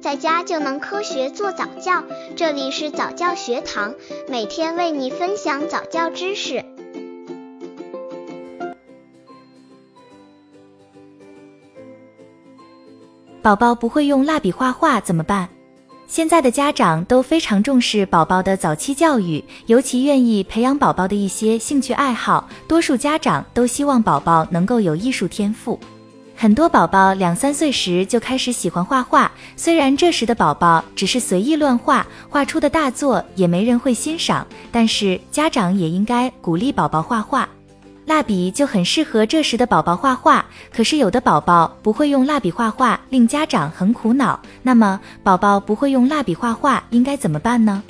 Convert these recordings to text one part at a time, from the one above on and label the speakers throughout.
Speaker 1: 在家就能科学做早教。这里是早教学堂，每天为你分享早教知识。
Speaker 2: 宝宝不会用蜡笔画画怎么办？现在的家长都非常重视宝宝的早期教育，尤其愿意培养宝宝的一些兴趣爱好。多数家长都希望宝宝能够有艺术天赋。很多宝宝两三岁时就开始喜欢画画，虽然这时的宝宝只是随意乱画，画出的大作也没人会欣赏，但是家长也应该鼓励宝宝画画。蜡笔就很适合这时的宝宝画画，可是有的宝宝不会用蜡笔画画，令家长很苦恼。那么，宝宝不会用蜡笔画画应该怎么办呢？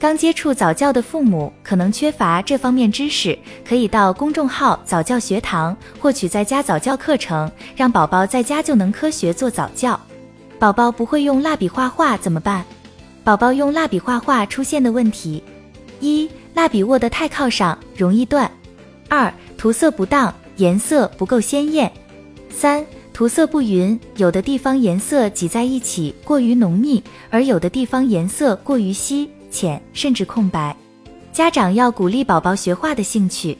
Speaker 2: 刚接触早教的父母可能缺乏这方面知识，可以到公众号早教学堂获取在家早教课程，让宝宝在家就能科学做早教。宝宝不会用蜡笔画画怎么办？宝宝用蜡笔画画出现的问题：一、蜡笔握得太靠上，容易断；二、涂色不当，颜色不够鲜艳；三、涂色不匀，有的地方颜色挤在一起过于浓密，而有的地方颜色过于稀浅，甚至空白。家长要鼓励宝宝学画的兴趣。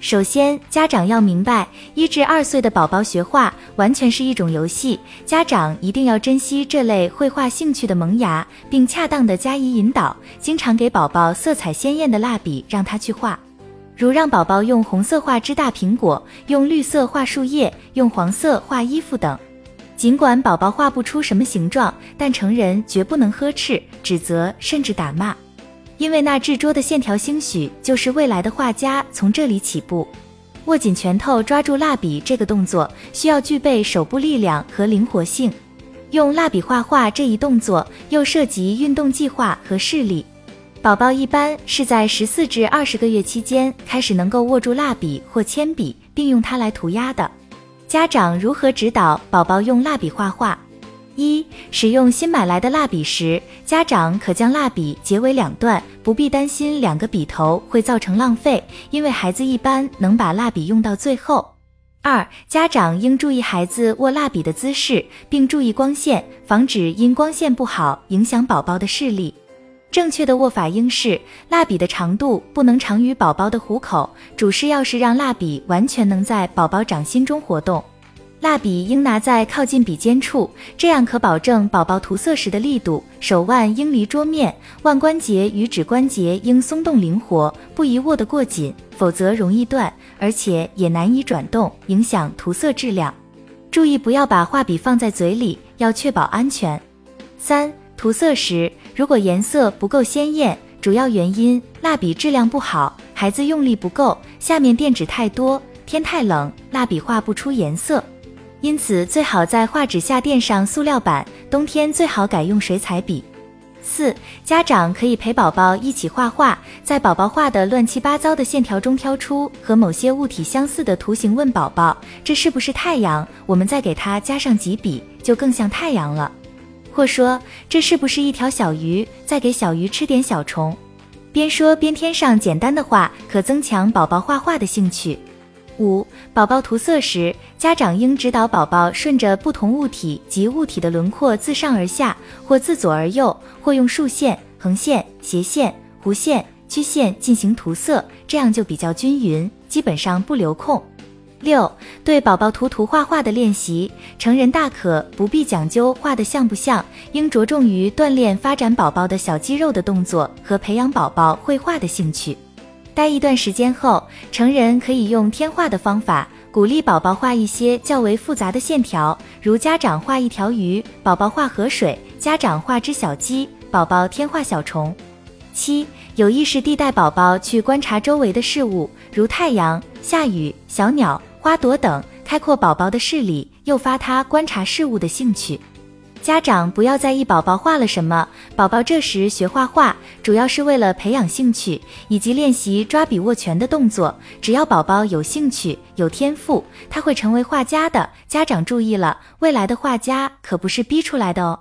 Speaker 2: 首先，家长要明白，一至二岁的宝宝学画完全是一种游戏，家长一定要珍惜这类绘画兴趣的萌芽，并恰当的加以引导，经常给宝宝色彩鲜艳的蜡笔，让他去画。如让宝宝用红色画只大苹果，用绿色画树叶，用黄色画衣服等。尽管宝宝画不出什么形状，但成人绝不能呵斥、指责，甚至打骂，因为那执着的线条兴许就是未来的画家从这里起步。握紧拳头抓住蜡笔这个动作，需要具备手部力量和灵活性。用蜡笔画画这一动作又涉及运动计划和视力。宝宝一般是在十四至二十个月期间开始能够握住蜡笔或铅笔，并用它来涂鸦的。家长如何指导宝宝用蜡笔画画？一、使用新买来的蜡笔时，家长可将蜡笔截为两段，不必担心两个笔头会造成浪费，因为孩子一般能把蜡笔用到最后。二、家长应注意孩子握蜡笔的姿势，并注意光线，防止因光线不好影响宝宝的视力。正确的握法应是，蜡笔的长度不能长于宝宝的虎口，主是要是让蜡笔完全能在宝宝掌心中活动。蜡笔应拿在靠近笔尖处，这样可保证宝宝涂色时的力度。手腕应离桌面，腕关节与指关节应松动灵活，不宜握得过紧，否则容易断，而且也难以转动，影响涂色质量。注意不要把画笔放在嘴里，要确保安全。三、涂色时。如果颜色不够鲜艳，主要原因蜡笔质量不好，孩子用力不够，下面垫纸太多，天太冷，蜡笔画不出颜色。因此最好在画纸下垫上塑料板，冬天最好改用水彩笔。四、家长可以陪宝宝一起画画，在宝宝画的乱七八糟的线条中挑出和某些物体相似的图形，问宝宝这是不是太阳？我们再给它加上几笔，就更像太阳了。或说这是不是一条小鱼？再给小鱼吃点小虫。边说边添上简单的话，可增强宝宝画画的兴趣。五、宝宝涂色时，家长应指导宝宝顺着不同物体及物体的轮廓自上而下，或自左而右，或用竖线、横线、斜线、弧线、曲线进行涂色，这样就比较均匀，基本上不留空。六对宝宝涂涂画画的练习，成人大可不必讲究画的像不像，应着重于锻炼发展宝宝的小肌肉的动作和培养宝宝绘画的兴趣。待一段时间后，成人可以用添画的方法鼓励宝宝画一些较为复杂的线条，如家长画一条鱼，宝宝画河水；家长画只小鸡，宝宝添画小虫。七有意识地带宝宝去观察周围的事物，如太阳、下雨、小鸟。花朵等，开阔宝宝的视力，诱发他观察事物的兴趣。家长不要在意宝宝画了什么，宝宝这时学画画，主要是为了培养兴趣以及练习抓笔握拳的动作。只要宝宝有兴趣、有天赋，他会成为画家的。家长注意了，未来的画家可不是逼出来的哦。